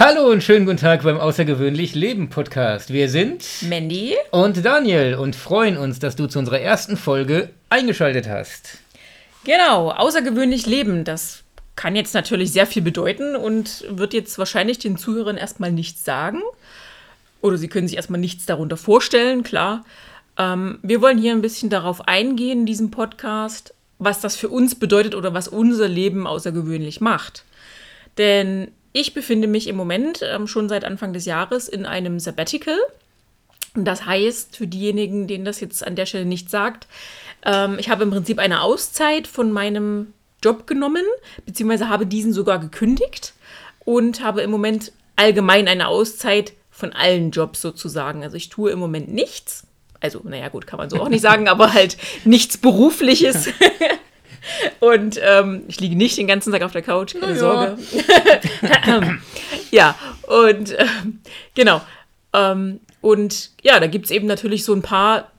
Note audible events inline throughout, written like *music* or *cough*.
Hallo und schönen guten Tag beim Außergewöhnlich Leben Podcast. Wir sind Mandy und Daniel und freuen uns, dass du zu unserer ersten Folge eingeschaltet hast. Genau, außergewöhnlich Leben, das kann jetzt natürlich sehr viel bedeuten und wird jetzt wahrscheinlich den Zuhörern erstmal nichts sagen. Oder sie können sich erstmal nichts darunter vorstellen, klar. Ähm, wir wollen hier ein bisschen darauf eingehen in diesem Podcast, was das für uns bedeutet oder was unser Leben außergewöhnlich macht. Denn ich befinde mich im Moment ähm, schon seit Anfang des Jahres in einem Sabbatical. Das heißt, für diejenigen, denen das jetzt an der Stelle nicht sagt, ähm, ich habe im Prinzip eine Auszeit von meinem Job genommen, beziehungsweise habe diesen sogar gekündigt und habe im Moment allgemein eine Auszeit von allen Jobs sozusagen. Also ich tue im Moment nichts. Also, naja, gut, kann man so auch nicht sagen, *laughs* aber halt nichts Berufliches. *laughs* *laughs* Und ähm, ich liege nicht den ganzen Tag auf der Couch, keine ja. Sorge. ja, *laughs* und äh, genau. Ähm, und ja, da gibt es eben natürlich so ein paar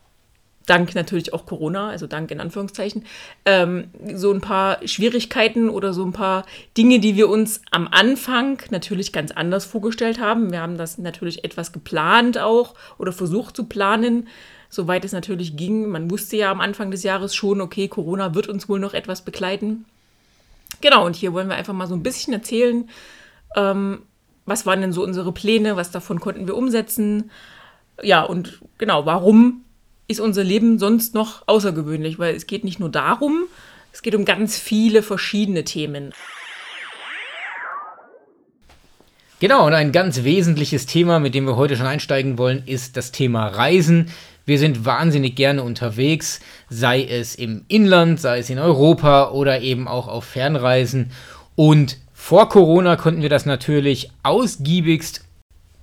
dank natürlich auch Corona, also dank in Anführungszeichen, ähm, so ein paar Schwierigkeiten oder so ein paar Dinge, die wir uns am Anfang natürlich ganz anders vorgestellt haben. Wir haben das natürlich etwas geplant auch oder versucht zu planen, soweit es natürlich ging. Man wusste ja am Anfang des Jahres schon, okay, Corona wird uns wohl noch etwas begleiten. Genau, und hier wollen wir einfach mal so ein bisschen erzählen, ähm, was waren denn so unsere Pläne, was davon konnten wir umsetzen. Ja, und genau, warum ist unser Leben sonst noch außergewöhnlich, weil es geht nicht nur darum, es geht um ganz viele verschiedene Themen. Genau, und ein ganz wesentliches Thema, mit dem wir heute schon einsteigen wollen, ist das Thema Reisen. Wir sind wahnsinnig gerne unterwegs, sei es im Inland, sei es in Europa oder eben auch auf Fernreisen. Und vor Corona konnten wir das natürlich ausgiebigst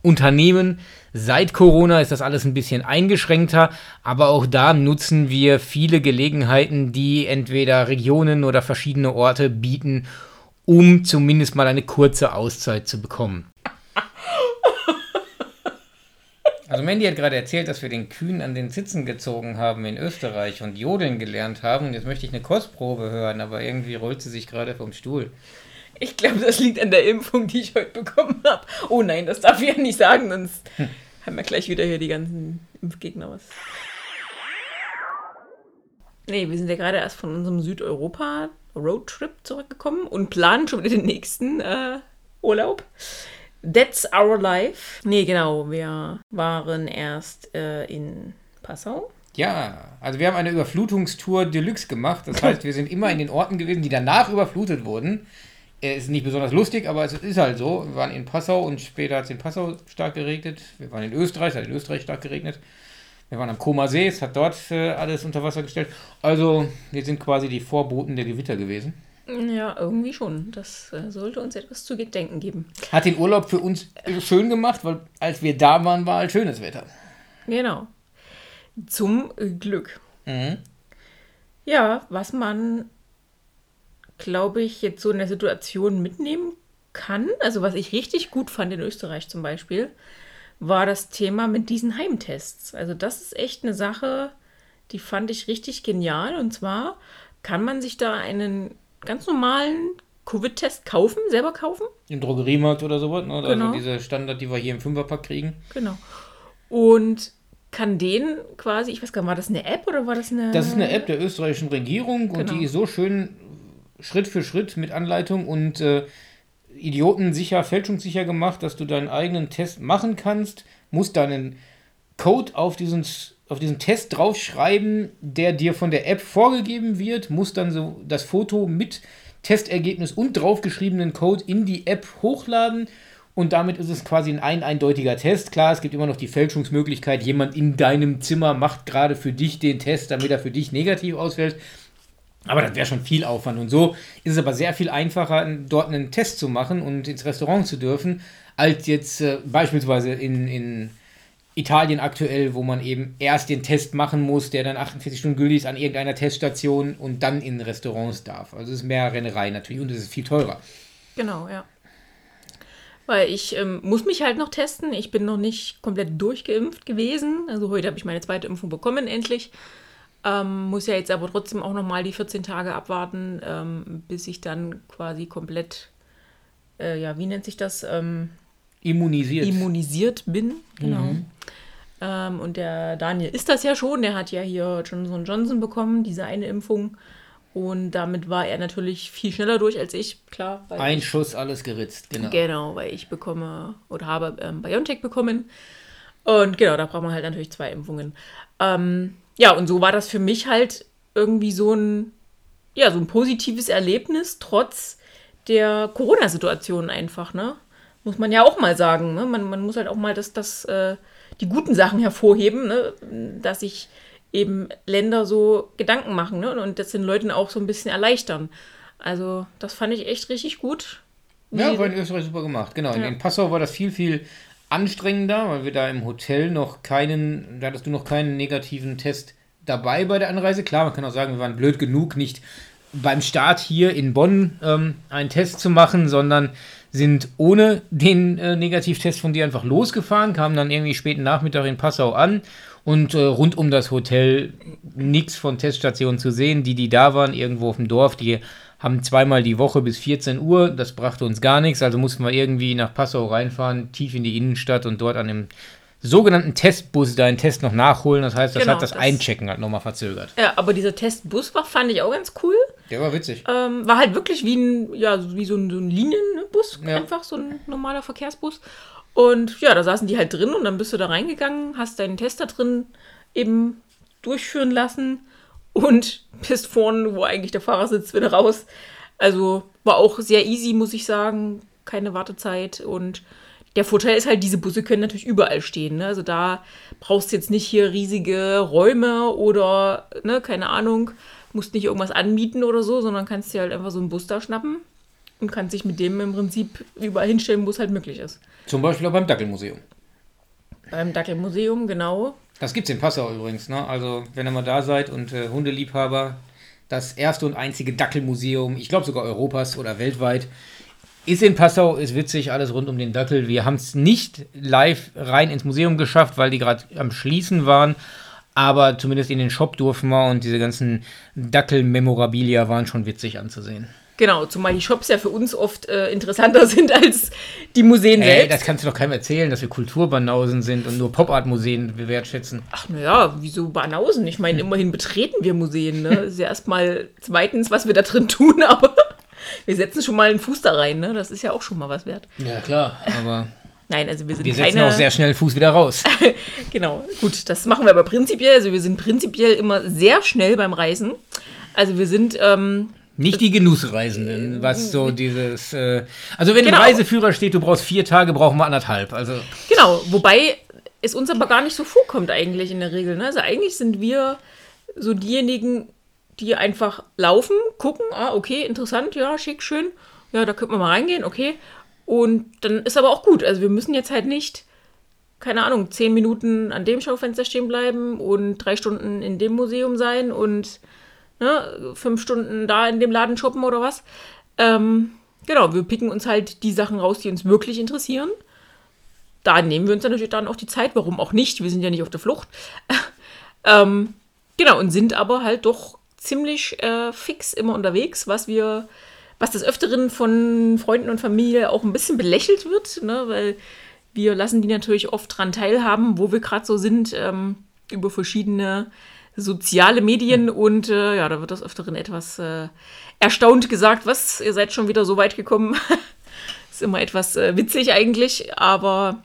unternehmen. Seit Corona ist das alles ein bisschen eingeschränkter, aber auch da nutzen wir viele Gelegenheiten, die entweder Regionen oder verschiedene Orte bieten, um zumindest mal eine kurze Auszeit zu bekommen. Also Mandy hat gerade erzählt, dass wir den Kühen an den Sitzen gezogen haben in Österreich und Jodeln gelernt haben. Und jetzt möchte ich eine Kostprobe hören, aber irgendwie rollt sie sich gerade vom Stuhl. Ich glaube, das liegt an der Impfung, die ich heute bekommen habe. Oh nein, das darf ich ja nicht sagen, sonst hm. haben wir gleich wieder hier die ganzen Impfgegner was. Nee, wir sind ja gerade erst von unserem Südeuropa-Roadtrip zurückgekommen und planen schon wieder den nächsten äh, Urlaub. That's Our Life. Nee, genau, wir waren erst äh, in Passau. Ja, also wir haben eine Überflutungstour Deluxe gemacht. Das heißt, wir sind immer in den Orten gewesen, die danach überflutet wurden. Er ist nicht besonders lustig, aber es ist halt so. Wir waren in Passau und später hat es in Passau stark geregnet. Wir waren in Österreich, es hat in Österreich stark geregnet. Wir waren am Koma See, es hat dort äh, alles unter Wasser gestellt. Also, wir sind quasi die Vorboten der Gewitter gewesen. Ja, irgendwie schon. Das äh, sollte uns etwas zu gedenken geben. Hat den Urlaub für uns schön gemacht, weil als wir da waren, war halt schönes Wetter. Genau. Zum Glück. Mhm. Ja, was man glaube ich, jetzt so in der Situation mitnehmen kann. Also was ich richtig gut fand in Österreich zum Beispiel, war das Thema mit diesen Heimtests. Also das ist echt eine Sache, die fand ich richtig genial. Und zwar kann man sich da einen ganz normalen Covid-Test kaufen, selber kaufen. Im Drogeriemarkt oder sowas, ne? Also genau. Also diese Standard, die wir hier im Fünferpack kriegen. Genau. Und kann den quasi, ich weiß gar nicht, war das eine App oder war das eine. Das ist eine App der österreichischen Regierung genau. und die ist so schön Schritt für Schritt mit Anleitung und äh, idiotensicher, fälschungssicher gemacht, dass du deinen eigenen Test machen kannst, musst deinen Code auf diesen, auf diesen Test draufschreiben, der dir von der App vorgegeben wird, musst dann so das Foto mit Testergebnis und draufgeschriebenen Code in die App hochladen und damit ist es quasi ein, ein eindeutiger Test. Klar, es gibt immer noch die Fälschungsmöglichkeit, jemand in deinem Zimmer macht gerade für dich den Test, damit er für dich negativ ausfällt. Aber das wäre schon viel Aufwand. Und so ist es aber sehr viel einfacher, dort einen Test zu machen und ins Restaurant zu dürfen, als jetzt äh, beispielsweise in, in Italien aktuell, wo man eben erst den Test machen muss, der dann 48 Stunden gültig ist an irgendeiner Teststation und dann in Restaurants darf. Also es ist mehr Rennerei natürlich und es ist viel teurer. Genau, ja. Weil ich ähm, muss mich halt noch testen. Ich bin noch nicht komplett durchgeimpft gewesen. Also heute habe ich meine zweite Impfung bekommen, endlich. Ähm, muss ja jetzt aber trotzdem auch nochmal die 14 Tage abwarten, ähm, bis ich dann quasi komplett, äh, ja, wie nennt sich das? Immunisiert. immunisiert bin. Genau. Mhm. Ähm, und der Daniel ist das ja schon. Der hat ja hier Johnson Johnson bekommen, diese eine Impfung. Und damit war er natürlich viel schneller durch als ich, klar. Ein ich, Schuss, alles geritzt, genau. Genau, weil ich bekomme oder habe ähm, BioNTech bekommen. Und genau, da braucht man halt natürlich zwei Impfungen. Ähm, ja, und so war das für mich halt irgendwie so ein, ja, so ein positives Erlebnis, trotz der Corona-Situation einfach, ne? Muss man ja auch mal sagen, ne? Man, man muss halt auch mal das, das, äh, die guten Sachen hervorheben, ne? Dass sich eben Länder so Gedanken machen, ne? Und das den Leuten auch so ein bisschen erleichtern. Also, das fand ich echt richtig gut. Ja, war in Österreich super gemacht. Genau. Ja. In Passau war das viel, viel anstrengender, weil wir da im Hotel noch keinen, da hattest du noch keinen negativen Test dabei bei der Anreise. Klar, man kann auch sagen, wir waren blöd genug, nicht beim Start hier in Bonn ähm, einen Test zu machen, sondern sind ohne den äh, Negativtest von dir einfach losgefahren, kamen dann irgendwie späten Nachmittag in Passau an und äh, rund um das Hotel nichts von Teststationen zu sehen. Die, die da waren, irgendwo auf dem Dorf, die haben zweimal die Woche bis 14 Uhr. Das brachte uns gar nichts. Also mussten wir irgendwie nach Passau reinfahren, tief in die Innenstadt und dort an dem sogenannten Testbus deinen Test noch nachholen. Das heißt, das genau, hat das, das Einchecken halt nochmal verzögert. Ja, aber dieser Testbus war, fand ich auch ganz cool. Der war witzig. Ähm, war halt wirklich wie ein, ja, wie so ein, so ein Linienbus, ja. einfach so ein normaler Verkehrsbus. Und ja, da saßen die halt drin und dann bist du da reingegangen, hast deinen Test da drin eben durchführen lassen und *laughs* bist vorne, wo eigentlich der Fahrer sitzt, wieder raus. Also war auch sehr easy, muss ich sagen. Keine Wartezeit. Und der Vorteil ist halt, diese Busse können natürlich überall stehen. Ne? Also da brauchst du jetzt nicht hier riesige Räume oder, ne, keine Ahnung, musst nicht irgendwas anmieten oder so, sondern kannst dir halt einfach so einen Bus da schnappen und kannst dich mit dem im Prinzip überall hinstellen, wo es halt möglich ist. Zum Beispiel auch beim Dackelmuseum. Beim Dackelmuseum, genau. Das gibt es in Passau übrigens. Ne? Also, wenn ihr mal da seid und äh, Hundeliebhaber, das erste und einzige Dackelmuseum, ich glaube sogar Europas oder weltweit, ist in Passau, ist witzig, alles rund um den Dackel. Wir haben es nicht live rein ins Museum geschafft, weil die gerade am Schließen waren. Aber zumindest in den Shop durften wir und diese ganzen Dackel-Memorabilia waren schon witzig anzusehen. Genau, zumal die Shops ja für uns oft äh, interessanter *laughs* sind als die Museen Ey, selbst. Das kannst du doch keinem erzählen, dass wir Kulturbanausen sind und nur Pop-Art-Museen wertschätzen. Ach naja, wieso Banausen? Ich meine, immerhin betreten wir Museen. Ne? Das *laughs* ist ja erstmal zweitens, was wir da drin tun, *laughs* aber wir setzen schon mal einen Fuß da rein. Ne? Das ist ja auch schon mal was wert. Ja, klar, aber. Nein, also wir sind Wir setzen keine... auch sehr schnell Fuß wieder raus. genau, gut, das machen wir aber prinzipiell. Also wir sind prinzipiell immer sehr schnell beim Reisen. Also wir sind ähm, nicht die Genussreisenden, was so dieses. Äh, also, wenn genau. im Reiseführer steht, du brauchst vier Tage, brauchen wir anderthalb. Also. Genau, wobei es uns aber gar nicht so vorkommt, eigentlich in der Regel. Ne? Also, eigentlich sind wir so diejenigen, die einfach laufen, gucken, ah, okay, interessant, ja, schick, schön. Ja, da könnte man mal reingehen, okay. Und dann ist aber auch gut. Also, wir müssen jetzt halt nicht, keine Ahnung, zehn Minuten an dem Schaufenster stehen bleiben und drei Stunden in dem Museum sein und ne, fünf Stunden da in dem Laden shoppen oder was. Ähm, genau, wir picken uns halt die Sachen raus, die uns wirklich interessieren. Da nehmen wir uns dann natürlich dann auch die Zeit, warum auch nicht, wir sind ja nicht auf der Flucht. *laughs* ähm, genau, und sind aber halt doch ziemlich äh, fix immer unterwegs, was wir, was des Öfteren von Freunden und Familie auch ein bisschen belächelt wird, ne, weil wir lassen die natürlich oft dran teilhaben, wo wir gerade so sind, ähm, über verschiedene soziale Medien und äh, ja, da wird das Öfteren etwas äh, erstaunt gesagt, was, ihr seid schon wieder so weit gekommen. *laughs* ist immer etwas äh, witzig eigentlich, aber.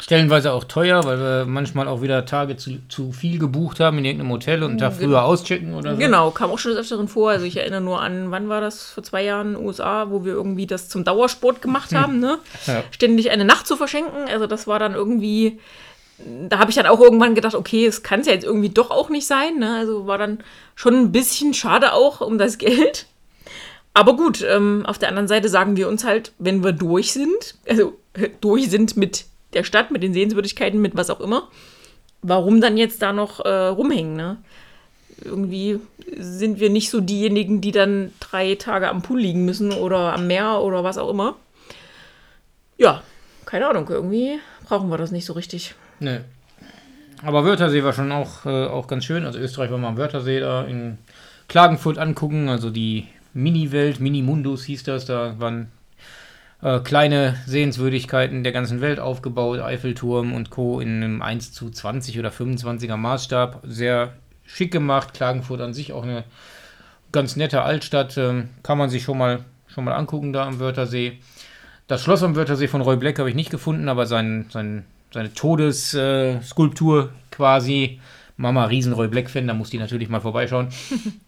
Stellenweise auch teuer, weil wir manchmal auch wieder Tage zu, zu viel gebucht haben in irgendeinem Hotel und einen Tag früher auschecken oder so. Genau, kam auch schon des Öfteren vor. Also ich erinnere nur an, wann war das? Vor zwei Jahren in den USA, wo wir irgendwie das zum Dauersport gemacht hm. haben, ne? Ja. Ständig eine Nacht zu verschenken. Also das war dann irgendwie da habe ich dann auch irgendwann gedacht, okay, es kann es ja jetzt irgendwie doch auch nicht sein. Ne? Also war dann schon ein bisschen schade auch um das Geld. Aber gut, ähm, auf der anderen Seite sagen wir uns halt, wenn wir durch sind, also durch sind mit der Stadt, mit den Sehenswürdigkeiten, mit was auch immer, warum dann jetzt da noch äh, rumhängen? Ne? Irgendwie sind wir nicht so diejenigen, die dann drei Tage am Pool liegen müssen oder am Meer oder was auch immer. Ja, keine Ahnung, irgendwie brauchen wir das nicht so richtig. Nee. Aber Wörthersee war schon auch, äh, auch ganz schön. Also Österreich war mal am Wörthersee da in Klagenfurt angucken. Also die Mini-Welt, Mini-Mundus hieß das. Da waren äh, kleine Sehenswürdigkeiten der ganzen Welt aufgebaut, Eiffelturm und Co. in einem 1 zu 20 oder 25er Maßstab. Sehr schick gemacht. Klagenfurt an sich auch eine ganz nette Altstadt. Ähm, kann man sich schon mal, schon mal angucken da am Wörthersee. Das Schloss am Wörthersee von Roy Black habe ich nicht gefunden, aber sein, sein, seine Todesskulptur quasi. Mama, riesen Roy Black-Fan, da muss die natürlich mal vorbeischauen. *laughs*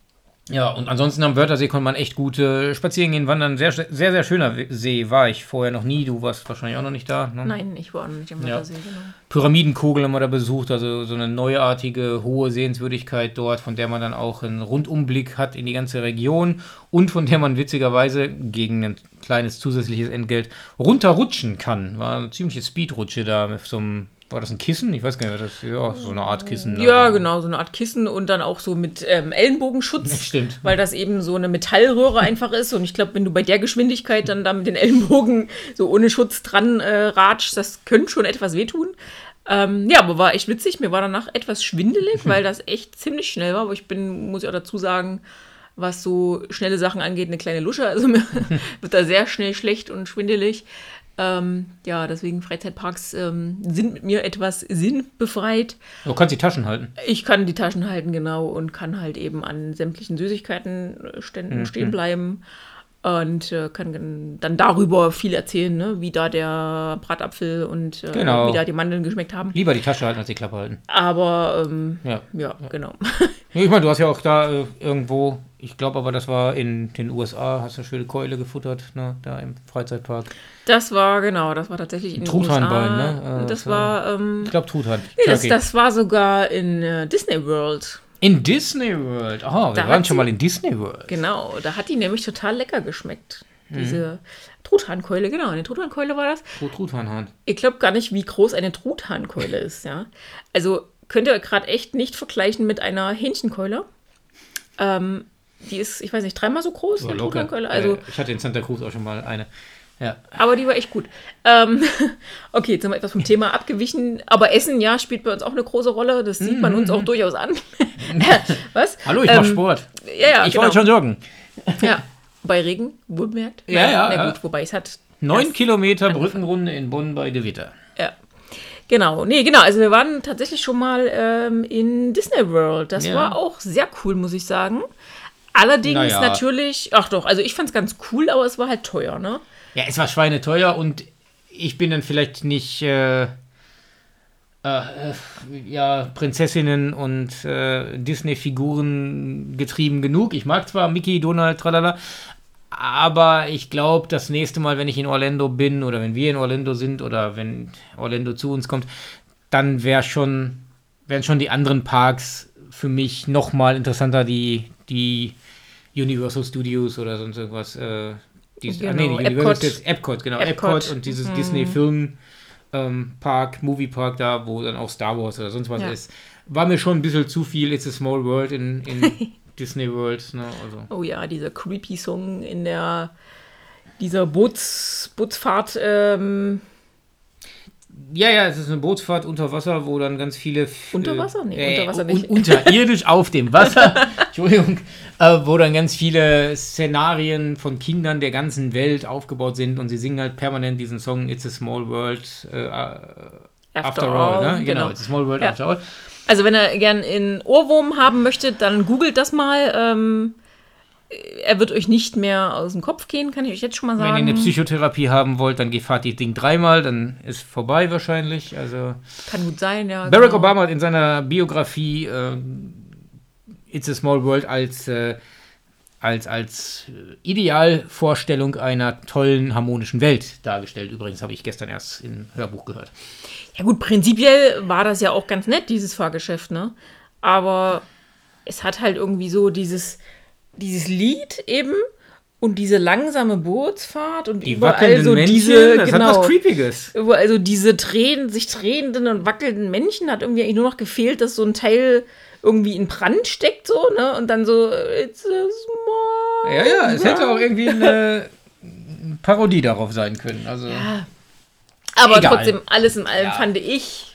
Ja, und ansonsten am Wörthersee konnte man echt gut äh, spazieren gehen, wandern. Sehr, sehr, sehr schöner See war ich vorher noch nie. Du warst wahrscheinlich auch noch nicht da. Ne? Nein, ich war auch noch nicht am Wörthersee, ja. genau. Pyramidenkogel haben wir da besucht, also so eine neuartige, hohe Sehenswürdigkeit dort, von der man dann auch einen Rundumblick hat in die ganze Region und von der man witzigerweise gegen ein kleines zusätzliches Entgelt runterrutschen kann. War eine ziemliche Speedrutsche da mit so einem war das ein Kissen? Ich weiß gar nicht, das ja so eine Art Kissen. Ja, genau, so eine Art Kissen und dann auch so mit ähm, Ellenbogenschutz. Stimmt. Weil das eben so eine Metallröhre einfach ist. Und ich glaube, wenn du bei der Geschwindigkeit dann da mit den Ellenbogen so ohne Schutz dran äh, ratschst, das könnte schon etwas wehtun. Ähm, ja, aber war echt witzig. Mir war danach etwas schwindelig, weil das echt ziemlich schnell war. Aber ich bin, muss ich auch dazu sagen, was so schnelle Sachen angeht, eine kleine Lusche. Also *laughs* mir wird da sehr schnell schlecht und schwindelig. Ähm, ja, deswegen Freizeitparks ähm, sind mit mir etwas sinnbefreit. Du kannst die Taschen halten. Ich kann die Taschen halten, genau, und kann halt eben an sämtlichen Süßigkeitenständen mhm. stehen bleiben und äh, kann dann darüber viel erzählen, ne? wie da der Bratapfel und äh, genau. wie da die Mandeln geschmeckt haben. Lieber die Tasche halten als die Klappe halten. Aber ähm, ja. ja, genau. *laughs* ich meine, du hast ja auch da äh, irgendwo, ich glaube aber, das war in den USA, hast du eine schöne Keule gefuttert, ne? da im Freizeitpark. Das war, genau, das war tatsächlich in Truthahnbein, ne? Äh, das war, ähm, ich glaube Truthahn. Nee, das, das, war sogar in äh, Disney World. In Disney World. Aha, wir da waren schon mal in Disney World. Genau, da hat die nämlich total lecker geschmeckt. Mhm. Diese Truthahnkeule, genau, eine Truthahnkeule war das. Truthahnhand. Ich glaube gar nicht, wie groß eine Truthahnkeule ist, ja. Also könnt ihr gerade echt nicht vergleichen mit einer Hähnchenkeule. Ähm, die ist, ich weiß nicht, dreimal so groß, eine Truthahnkeule. Also, ich hatte in Santa Cruz auch schon mal eine. Ja. Aber die war echt gut. Ähm, *laughs* okay, jetzt sind wir etwas vom Thema abgewichen. Aber Essen, ja, spielt bei uns auch eine große Rolle. Das sieht man uns auch durchaus an. *laughs* Was? Hallo, ich ähm, mache Sport. Ja, ja, ich genau. wollte schon joggen. Ja, bei Regen, wohlbemerkt. Ja, ja. Na gut, wobei es hat. Neun Kilometer Brückenrunde in Bonn bei De Witter. Ja. Genau, nee, genau. Also wir waren tatsächlich schon mal ähm, in Disney World. Das ja. war auch sehr cool, muss ich sagen. Allerdings naja. natürlich, ach doch, also ich fand es ganz cool, aber es war halt teuer, ne? Ja, es war schweineteuer und ich bin dann vielleicht nicht äh, äh, ja, Prinzessinnen und äh, Disney-Figuren getrieben genug. Ich mag zwar Mickey, Donald, tralala, aber ich glaube, das nächste Mal, wenn ich in Orlando bin oder wenn wir in Orlando sind oder wenn Orlando zu uns kommt, dann wäre schon, wären schon die anderen Parks für mich noch mal interessanter, die, die Universal Studios oder sonst irgendwas. Äh, dies, genau, nee, die Epcot. Ist Epcot, genau, Epcot, Epcot und dieses mhm. Disney-Film ähm, Park, Movie Park da, wo dann auch Star Wars oder sonst was ja. ist, war mir schon ein bisschen zu viel It's a Small World in, in *laughs* Disney World. Ne? Also. Oh ja, dieser creepy Song in der dieser Boots, Bootsfahrt ähm, ja, ja, es ist eine Bootsfahrt unter Wasser, wo dann ganz viele. Unter Wasser? Nee, äh, unter Wasser nicht. unterirdisch *laughs* auf dem Wasser. *laughs* Entschuldigung. Äh, wo dann ganz viele Szenarien von Kindern der ganzen Welt aufgebaut sind und sie singen halt permanent diesen Song It's a Small World äh, After, after, All. all ne? genau. genau, It's a Small World ja. After All. Also, wenn er gern in Ohrwurm haben möchte, dann googelt das mal. Ähm er wird euch nicht mehr aus dem Kopf gehen, kann ich euch jetzt schon mal sagen. Wenn ihr eine Psychotherapie haben wollt, dann fahrt die Ding dreimal, dann ist vorbei wahrscheinlich. Also kann gut sein, ja. Barack genau. Obama hat in seiner Biografie äh, It's a Small World als äh, als, als Idealvorstellung einer tollen, harmonischen Welt dargestellt. Übrigens habe ich gestern erst im Hörbuch gehört. Ja gut, prinzipiell war das ja auch ganz nett, dieses Fahrgeschäft, ne? Aber es hat halt irgendwie so dieses, dieses Lied eben und diese langsame Bootsfahrt und die überall so Männchen, diese das genau, hat was Creepiges. Also diese drehen, sich drehenden und wackelnden Männchen hat irgendwie eigentlich nur noch gefehlt, dass so ein Teil irgendwie in Brand steckt so, ne? Und dann so it's a small Ja, ja, es hätte auch irgendwie eine *laughs* Parodie darauf sein können, also ja. Aber Egal. trotzdem alles in allem ja. fand ich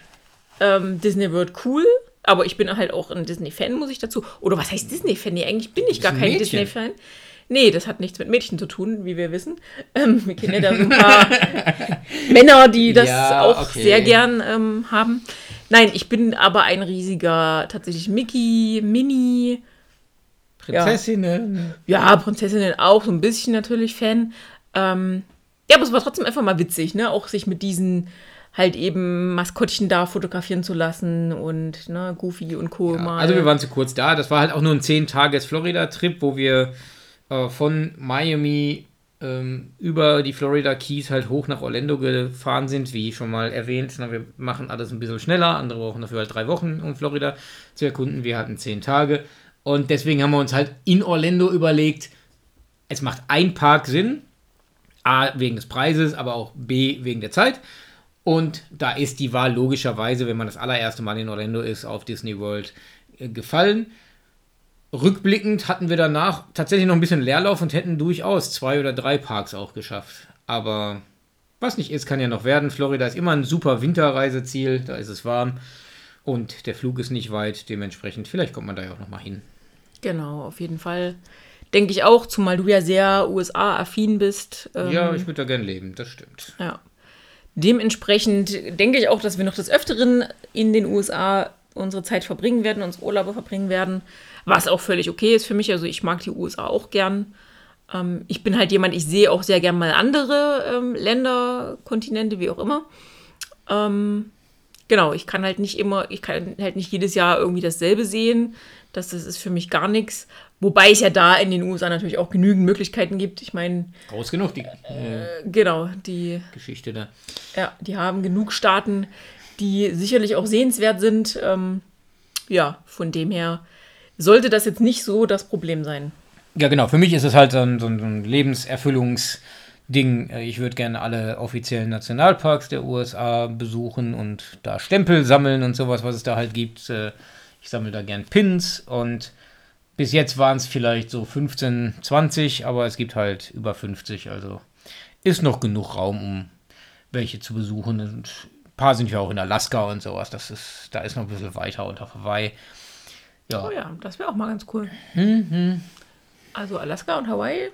ähm, Disney World cool. Aber ich bin halt auch ein Disney-Fan, muss ich dazu. Oder was heißt Disney-Fan? Nee, eigentlich bin ich gar kein Disney-Fan. Nee, das hat nichts mit Mädchen zu tun, wie wir wissen. Ähm, wir kennen ja da so ein paar *laughs* Männer, die das ja, auch okay. sehr gern ähm, haben. Nein, ich bin aber ein riesiger, tatsächlich Mickey, Mini. Prinzessinnen. Ja, ja Prinzessinnen auch, so ein bisschen natürlich Fan. Ähm, ja, aber es war trotzdem einfach mal witzig, ne? Auch sich mit diesen halt eben Maskottchen da fotografieren zu lassen und ne, Goofy und Co. Ja, also wir waren zu kurz da. Das war halt auch nur ein 10-Tages-Florida-Trip, wo wir äh, von Miami ähm, über die Florida Keys halt hoch nach Orlando gefahren sind, wie schon mal erwähnt. Na, wir machen alles ein bisschen schneller, andere brauchen dafür halt drei Wochen, um Florida zu erkunden. Wir hatten zehn Tage. Und deswegen haben wir uns halt in Orlando überlegt, es macht ein Park Sinn. A, wegen des Preises, aber auch B, wegen der Zeit. Und da ist die Wahl logischerweise, wenn man das allererste Mal in Orlando ist, auf Disney World äh, gefallen. Rückblickend hatten wir danach tatsächlich noch ein bisschen Leerlauf und hätten durchaus zwei oder drei Parks auch geschafft. Aber was nicht ist, kann ja noch werden. Florida ist immer ein super Winterreiseziel, da ist es warm und der Flug ist nicht weit. Dementsprechend, vielleicht kommt man da ja auch noch mal hin. Genau, auf jeden Fall. Denke ich auch, zumal du ja sehr USA-affin bist. Ähm, ja, ich würde da gern leben, das stimmt. Ja. Dementsprechend denke ich auch, dass wir noch des Öfteren in den USA unsere Zeit verbringen werden, unsere Urlaube verbringen werden, was auch völlig okay ist für mich. Also ich mag die USA auch gern. Ähm, ich bin halt jemand, ich sehe auch sehr gern mal andere ähm, Länder, Kontinente, wie auch immer. Ähm, genau, ich kann halt nicht immer, ich kann halt nicht jedes Jahr irgendwie dasselbe sehen. Das, das ist für mich gar nichts. Wobei es ja da in den USA natürlich auch genügend Möglichkeiten gibt. Ich meine. Groß genug, die. Äh, genau, die. Geschichte da. Ja, die haben genug Staaten, die sicherlich auch sehenswert sind. Ähm, ja, von dem her sollte das jetzt nicht so das Problem sein. Ja, genau. Für mich ist es halt so ein, so ein Lebenserfüllungsding. Äh, ich würde gerne alle offiziellen Nationalparks der USA besuchen und da Stempel sammeln und sowas, was es da halt gibt. Äh, ich sammle da gern Pins und bis jetzt waren es vielleicht so 15, 20, aber es gibt halt über 50, also ist noch genug Raum, um welche zu besuchen. Und ein paar sind ja auch in Alaska und sowas. Das ist, da ist noch ein bisschen weiter unter Hawaii. Ja. Oh ja, das wäre auch mal ganz cool. Mhm. Also Alaska und Hawaii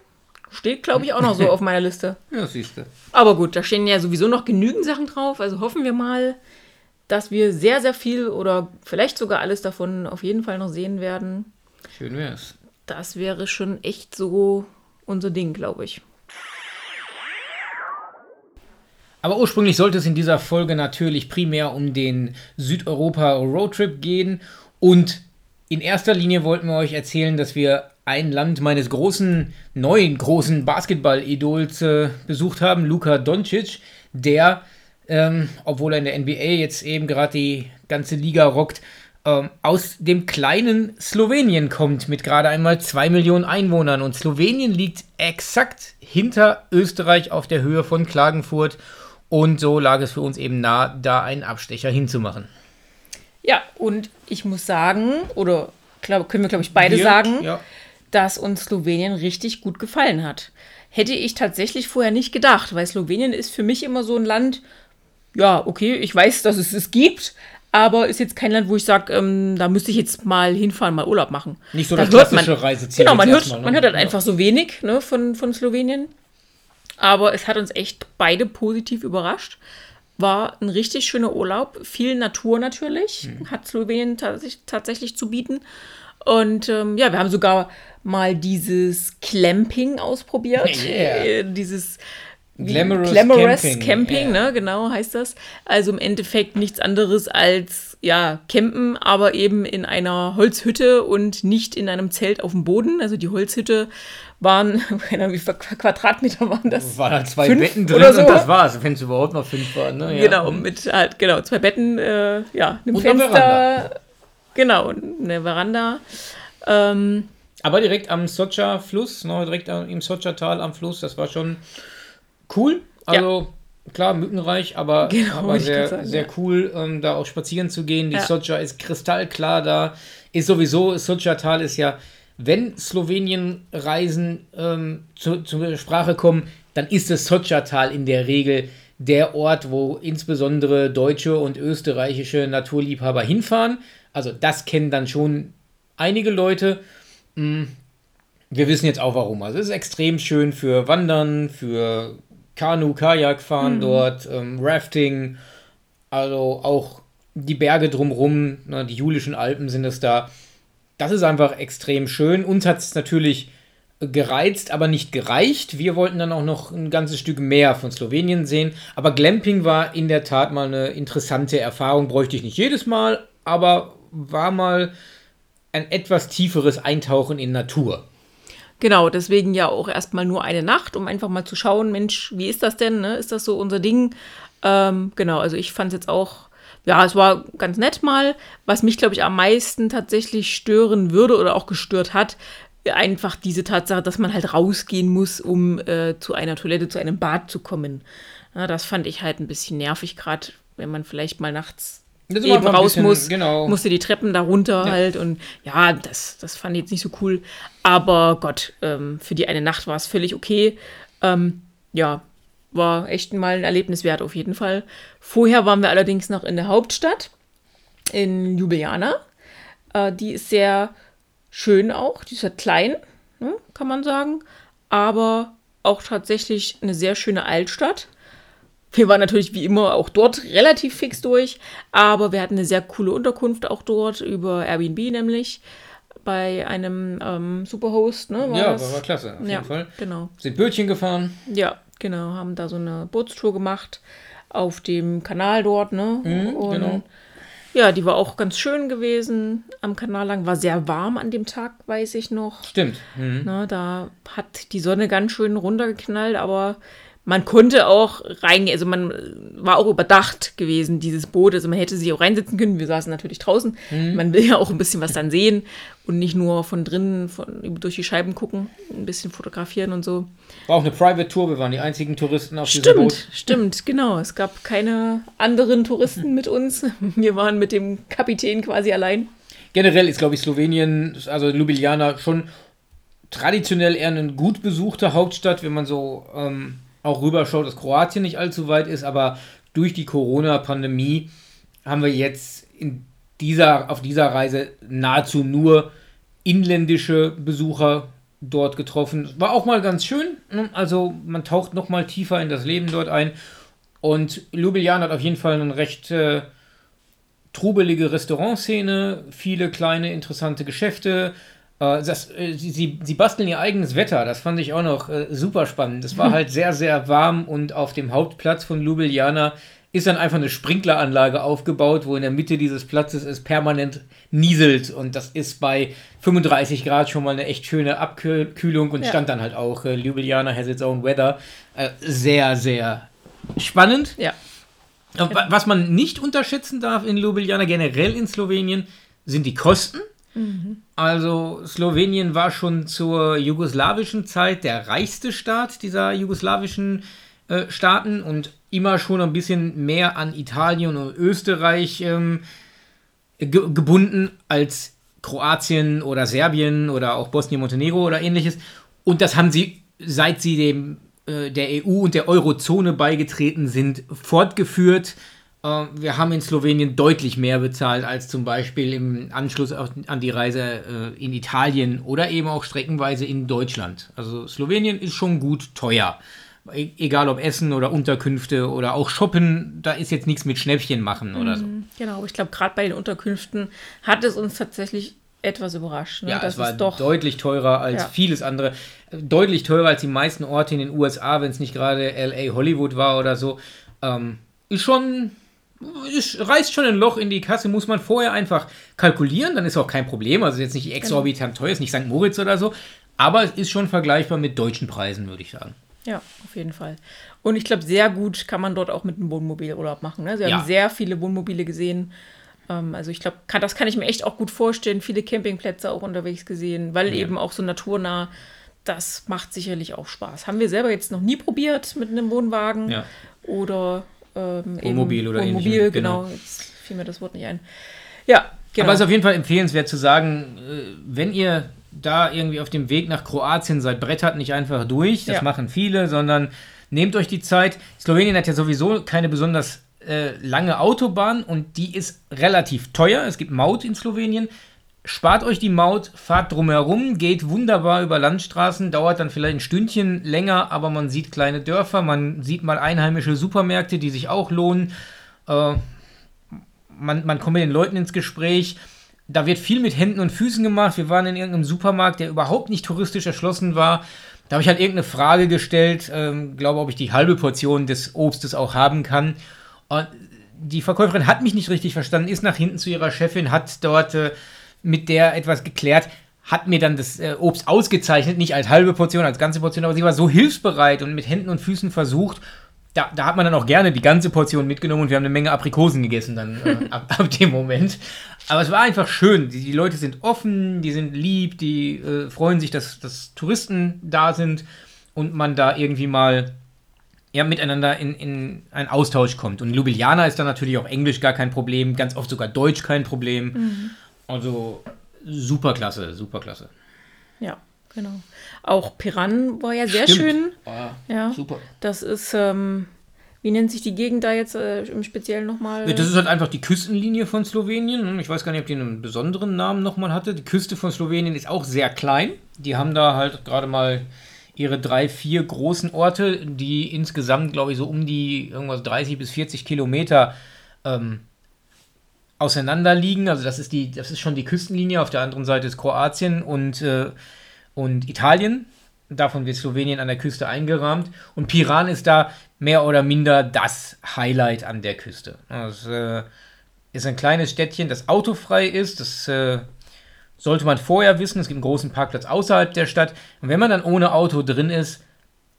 steht, glaube ich, auch noch so auf meiner Liste. *laughs* Ja, siehst du. Aber gut, da stehen ja sowieso noch genügend Sachen drauf. Also hoffen wir mal, dass wir sehr, sehr viel oder vielleicht sogar alles davon auf jeden Fall noch sehen werden. Schön wär's. Das wäre schon echt so unser Ding, glaube ich. Aber ursprünglich sollte es in dieser Folge natürlich primär um den Südeuropa-Roadtrip gehen. Und in erster Linie wollten wir euch erzählen, dass wir ein Land meines großen, neuen großen Basketball-Idols äh, besucht haben, Luka Doncic, der, ähm, obwohl er in der NBA jetzt eben gerade die ganze Liga rockt, ähm, aus dem kleinen Slowenien kommt mit gerade einmal zwei Millionen Einwohnern. Und Slowenien liegt exakt hinter Österreich auf der Höhe von Klagenfurt. Und so lag es für uns eben nah, da einen Abstecher hinzumachen. Ja, und ich muss sagen, oder glaub, können wir, glaube ich, beide wir, sagen, ja. dass uns Slowenien richtig gut gefallen hat. Hätte ich tatsächlich vorher nicht gedacht, weil Slowenien ist für mich immer so ein Land, ja, okay, ich weiß, dass es es gibt, aber ist jetzt kein Land, wo ich sage, ähm, da müsste ich jetzt mal hinfahren, mal Urlaub machen. Nicht so da das klassische man, Reiseziel. Genau, man hört, mal, ne? man hört halt ja. einfach so wenig ne, von, von Slowenien. Aber es hat uns echt beide positiv überrascht. War ein richtig schöner Urlaub. Viel Natur natürlich. Mhm. Hat Slowenien tatsächlich zu bieten. Und ähm, ja, wir haben sogar mal dieses Clamping ausprobiert. *laughs* Yeah. Äh, dieses Glamorous, Glamorous Camping, Camping yeah. ne, genau heißt das. Also im Endeffekt nichts anderes als, ja, campen, aber eben in einer Holzhütte und nicht in einem Zelt auf dem Boden. Also die Holzhütte waren, *laughs* wie viele Quadratmeter waren das? Waren halt zwei fünf Betten drin so. und das war's, wenn es überhaupt noch fünf waren. Ne? Ja. Genau, mit halt, genau, zwei Betten, äh, ja, einem und Fenster. Genau, eine Veranda. Ähm, aber direkt am Socha-Fluss, ne, direkt im Socha-Tal am Fluss, das war schon cool. Also ja. klar, mückenreich, aber, *laughs* genau, aber sehr, sagen, sehr ja. cool, ähm, da auch spazieren zu gehen. Die ja. Socha ist kristallklar da. Ist sowieso, Socha-Tal ist ja, wenn Slowenien-Reisen ähm, zu, zur Sprache kommen, dann ist das Socha-Tal in der Regel der Ort, wo insbesondere deutsche und österreichische Naturliebhaber hinfahren. Also das kennen dann schon einige Leute. Mm, wir wissen jetzt auch warum. Also es ist extrem schön für Wandern, für Kanu, Kajak fahren mhm. dort, ähm, Rafting, also auch die Berge drumherum, ne, die Julischen Alpen sind es da. Das ist einfach extrem schön. Uns hat es natürlich gereizt, aber nicht gereicht. Wir wollten dann auch noch ein ganzes Stück mehr von Slowenien sehen. Aber Glamping war in der Tat mal eine interessante Erfahrung. Bräuchte ich nicht jedes Mal, aber war mal ein etwas tieferes Eintauchen in Natur. Genau, deswegen ja auch erstmal nur eine Nacht, um einfach mal zu schauen, Mensch, wie ist das denn? Ne? Ist das so unser Ding? Ähm, genau, also ich fand es jetzt auch, ja, es war ganz nett mal. Was mich, glaube ich, am meisten tatsächlich stören würde oder auch gestört hat, einfach diese Tatsache, dass man halt rausgehen muss, um äh, zu einer Toilette, zu einem Bad zu kommen. Ja, das fand ich halt ein bisschen nervig, gerade wenn man vielleicht mal nachts eben raus bisschen, muss, genau. musste die Treppen da runter ja. halt und ja, das, das fand ich jetzt nicht so cool. Aber Gott, ähm, für die eine Nacht war es völlig okay. Ähm, ja, war echt mal ein Erlebnis wert auf jeden Fall. Vorher waren wir allerdings noch in der Hauptstadt, in Ljubljana. Äh, die ist sehr schön auch, die ist halt klein, ne, kann man sagen, aber auch tatsächlich eine sehr schöne Altstadt. Wir waren natürlich wie immer auch dort relativ fix durch, aber wir hatten eine sehr coole Unterkunft auch dort über Airbnb nämlich bei einem ähm, Superhost. Ne, war ja, das? war klasse, auf ja, jeden Fall. Genau. Sind Bötchen gefahren. Ja, genau, haben da so eine Bootstour gemacht auf dem Kanal dort, ne? Mhm, Und genau. Ja, die war auch ganz schön gewesen am Kanal lang. War sehr warm an dem Tag, weiß ich noch. Stimmt. Mhm. Na, da hat die Sonne ganz schön runtergeknallt, aber man konnte auch rein, also man war auch überdacht gewesen, dieses Boot. Also man hätte sich auch reinsetzen können. Wir saßen natürlich draußen. Mhm. Man will ja auch ein bisschen was dann sehen und nicht nur von drinnen von, durch die Scheiben gucken, ein bisschen fotografieren und so. War auch eine Private Tour. Wir waren die einzigen Touristen auf stimmt, diesem Boot. Stimmt, stimmt, genau. Es gab keine anderen Touristen mit uns. *laughs* Wir waren mit dem Kapitän quasi allein. Generell ist, glaube ich, Slowenien, also Ljubljana, schon traditionell eher eine gut besuchte Hauptstadt, wenn man so ähm, auch rüberschaut, dass Kroatien nicht allzu weit ist, aber durch die Corona-Pandemie haben wir jetzt in dieser, auf dieser Reise nahezu nur inländische Besucher dort getroffen. War auch mal ganz schön. Ne? Also man taucht noch mal tiefer in das Leben dort ein. Und Ljubljana hat auf jeden Fall eine recht äh, trubelige Restaurantszene, viele kleine interessante Geschäfte, das, äh, sie, sie, sie, basteln ihr eigenes Wetter, das fand ich auch noch äh, super spannend. Es war *laughs* halt sehr, sehr warm und auf dem Hauptplatz von Ljubljana ist dann einfach eine Sprinkleranlage aufgebaut, wo in der Mitte dieses Platzes es permanent nieselt und das ist bei 35 Grad schon mal eine echt schöne Abkühlung und ja. stand dann halt auch äh, Ljubljana has its own weather. Äh, sehr, sehr spannend. Ja. Was man nicht unterschätzen darf in Ljubljana, generell in Slowenien, sind die Kosten. Also Slowenien war schon zur jugoslawischen Zeit der reichste Staat dieser jugoslawischen äh, Staaten und immer schon ein bisschen mehr an Italien und Österreich ähm, ge gebunden als Kroatien oder Serbien oder auch Bosnien-Montenegro oder ähnliches. Und das haben sie, seit sie dem, äh, der EU und der Eurozone beigetreten sind, fortgeführt. Äh, wir haben in Slowenien deutlich mehr bezahlt als zum Beispiel im Anschluss an die Reise äh, in Italien oder eben auch streckenweise in Deutschland. Also Slowenien ist schon gut teuer. E egal ob Essen oder Unterkünfte oder auch Shoppen, da ist jetzt nichts mit Schnäppchen machen oder so. Mhm, genau, ich glaube, gerade bei den Unterkünften hat es uns tatsächlich etwas überrascht. Ne? Ja, das es war doch deutlich teurer als ja. vieles andere. Deutlich teurer als die meisten Orte in den USA, wenn es nicht gerade LA Hollywood war oder so. Ähm, ist schon es reißt schon ein Loch in die Kasse, muss man vorher einfach kalkulieren, dann ist auch kein Problem. Also jetzt nicht exorbitant genau. teuer, ist nicht St. Moritz oder so, aber es ist schon vergleichbar mit deutschen Preisen, würde ich sagen. Ja, auf jeden Fall. Und ich glaube, sehr gut kann man dort auch mit einem Wohnmobil Urlaub machen. Ne? Sie ja. haben sehr viele Wohnmobile gesehen. Ähm, also ich glaube, das kann ich mir echt auch gut vorstellen. Viele Campingplätze auch unterwegs gesehen, weil ja. eben auch so naturnah. Das macht sicherlich auch Spaß. Haben wir selber jetzt noch nie probiert mit einem Wohnwagen ja. oder ähm, Wohnmobil oder Wohnmobil, ähnlichem. genau. genau. Jetzt fiel mir das Wort nicht ein. Ja, genau. Aber es ist auf jeden Fall empfehlenswert zu sagen, äh, wenn ihr da irgendwie auf dem Weg nach Kroatien seid, brettert nicht einfach durch. Das ja. machen viele, sondern nehmt euch die Zeit. Slowenien hat ja sowieso keine besonders äh, lange Autobahn und die ist relativ teuer. Es gibt Maut in Slowenien. Spart euch die Maut, fahrt drumherum, geht wunderbar über Landstraßen, dauert dann vielleicht ein Stündchen länger, aber man sieht kleine Dörfer, man sieht mal einheimische Supermärkte, die sich auch lohnen. Äh, man, man kommt mit den Leuten ins Gespräch. Da wird viel mit Händen und Füßen gemacht. Wir waren in irgendeinem Supermarkt, der überhaupt nicht touristisch erschlossen war. Da habe ich halt irgendeine Frage gestellt, ähm, glaube, ob ich die halbe Portion des Obstes auch haben kann. Und die Verkäuferin hat mich nicht richtig verstanden, ist nach hinten zu ihrer Chefin, hat dort äh, mit der etwas geklärt, hat mir dann das äh, Obst ausgezeichnet, nicht als halbe Portion, als ganze Portion, aber sie war so hilfsbereit und mit Händen und Füßen versucht. Da, da hat man dann auch gerne die ganze Portion mitgenommen und wir haben eine Menge Aprikosen gegessen dann äh, *laughs* ab, ab, dem Moment. Aber es war einfach schön. Die, die Leute sind offen, die sind lieb, die äh, freuen sich, dass, dass Touristen da sind und man da irgendwie mal ja, miteinander in, in einen Austausch kommt. Und Ljubljana ist dann natürlich auch Englisch gar kein Problem, ganz oft sogar Deutsch kein Problem. Mhm. Also super klasse, super klasse. Ja, genau. Auch Piran war ja sehr Stimmt. schön. War ja, super. Das ist, ähm, wie nennt sich die Gegend da jetzt äh, im Speziellen nochmal? Das ist halt einfach die Küstenlinie von Slowenien. Ich weiß gar nicht, ob die einen besonderen Namen nochmal hatte. Die Küste von Slowenien ist auch sehr klein. Die haben da halt gerade mal ihre drei, vier großen Orte, die insgesamt, glaube ich, so um die irgendwas 30 bis 40 Kilometer ähm, auseinander liegen. Also das ist die, das ist schon die Küstenlinie. Auf der anderen Seite ist Kroatien und, äh, und Italien. Davon wird Slowenien an der Küste eingerahmt. Und Piran ist da mehr oder minder das Highlight an der Küste. Das äh, ist ein kleines Städtchen, das autofrei ist. Das äh, sollte man vorher wissen. Es gibt einen großen Parkplatz außerhalb der Stadt. Und wenn man dann ohne Auto drin ist,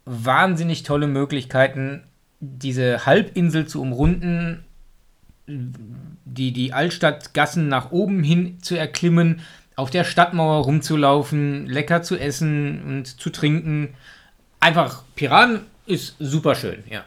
wahnsinnig tolle Möglichkeiten, diese Halbinsel zu umrunden die, die Altstadtgassen nach oben hin zu erklimmen, auf der Stadtmauer rumzulaufen, lecker zu essen und zu trinken. Einfach, Piran ist super schön, ja.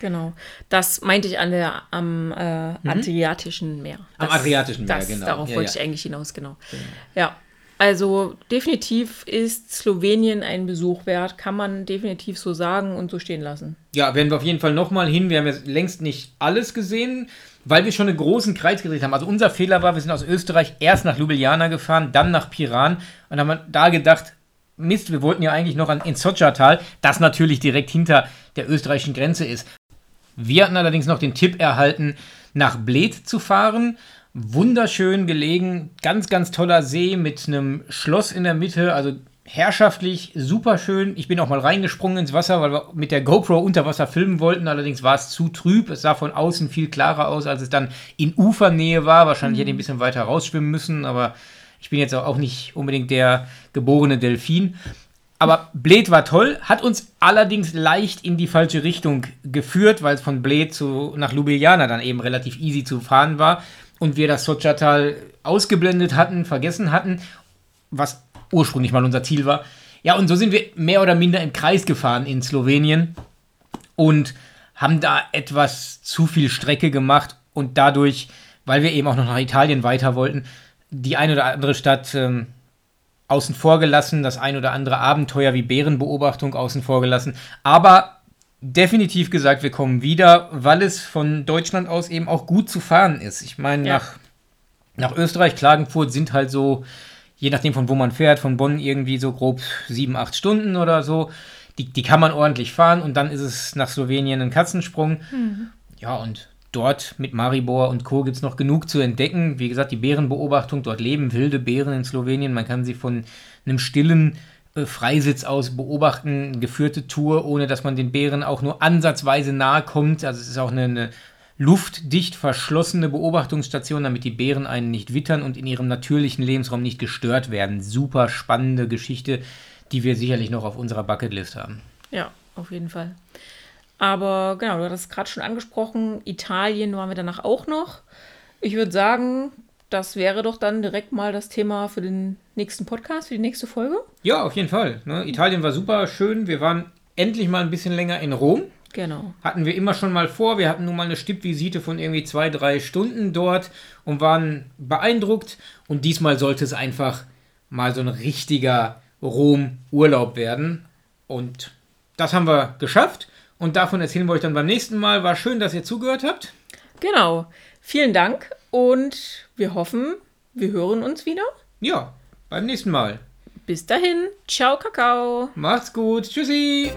Genau. Das meinte ich an der, am äh, mhm. Adriatischen Meer. Das, am Adriatischen Meer, das, genau. Darauf ja, wollte ja. ich eigentlich hinaus, genau. genau. Ja. Also definitiv ist Slowenien ein Besuch wert, kann man definitiv so sagen und so stehen lassen. Ja, werden wir auf jeden Fall nochmal hin. Wir haben jetzt längst nicht alles gesehen weil wir schon einen großen Kreis gedreht haben. Also unser Fehler war, wir sind aus Österreich erst nach Ljubljana gefahren, dann nach Piran und haben da gedacht, Mist, wir wollten ja eigentlich noch an, ins Sotschatal, das natürlich direkt hinter der österreichischen Grenze ist. Wir hatten allerdings noch den Tipp erhalten, nach Bled zu fahren. Wunderschön gelegen, ganz, ganz toller See mit einem Schloss in der Mitte, also herrschaftlich, super schön. Ich bin auch mal reingesprungen ins Wasser, weil wir mit der GoPro unter Wasser filmen wollten. Allerdings war es zu trüb. Es sah von außen viel klarer aus, als es dann in Ufernähe war. Wahrscheinlich hätte ich ein bisschen weiter rausschwimmen müssen, aber ich bin jetzt auch nicht unbedingt der geborene Delfin. Aber Bled war toll, hat uns allerdings leicht in die falsche Richtung geführt, weil es von Bled zu, nach Ljubljana dann eben relativ easy zu fahren war und wir das Sochatal ausgeblendet hatten, vergessen hatten, was ursprünglich mal unser Ziel war. Ja, und so sind wir mehr oder minder im Kreis gefahren in Slowenien und haben da etwas zu viel Strecke gemacht und dadurch, weil wir eben auch noch nach Italien weiter wollten, die eine oder andere Stadt ähm, außen vor gelassen, das ein oder andere Abenteuer wie Bärenbeobachtung außen vor gelassen. Aber definitiv gesagt, wir kommen wieder, weil es von Deutschland aus eben auch gut zu fahren ist. Ich meine, ja. nach, nach Österreich, Klagenfurt sind halt so je nachdem von wo man fährt, von Bonn irgendwie so grob sieben, acht Stunden oder so. Die, die kann man ordentlich fahren und dann ist es nach Slowenien ein Katzensprung. Mhm. Ja, und dort mit Maribor und Co. gibt es noch genug zu entdecken. Wie gesagt, die Bärenbeobachtung, dort leben wilde Bären in Slowenien. Man kann sie von einem stillen Freisitz aus beobachten, geführte Tour, ohne dass man den Bären auch nur ansatzweise nahe kommt. Also es ist auch eine, eine luftdicht verschlossene Beobachtungsstation, damit die Bären einen nicht wittern und in ihrem natürlichen Lebensraum nicht gestört werden. Super spannende Geschichte, die wir sicherlich noch auf unserer Bucketlist haben. Ja, auf jeden Fall. Aber genau, du hattest es gerade schon angesprochen, Italien waren wir danach auch noch. Ich würde sagen, das wäre doch dann direkt mal das Thema für den nächsten Podcast, für die nächste Folge. Ja, auf jeden Fall. Ne? Italien war super schön. Wir waren endlich mal ein bisschen länger in Rom. Genau. Hatten wir immer schon mal vor. Wir hatten nun mal eine Stippvisite von irgendwie zwei, drei Stunden dort und waren beeindruckt. Und diesmal sollte es einfach mal so ein richtiger Rom-Urlaub werden. Und das haben wir geschafft. Und davon erzählen wir euch dann beim nächsten Mal. War schön, dass ihr zugehört habt. Genau. Vielen Dank und wir hoffen, wir hören uns wieder. Ja, beim nächsten Mal. Bis dahin, ciao, Kakao. Macht's gut. Tschüssi.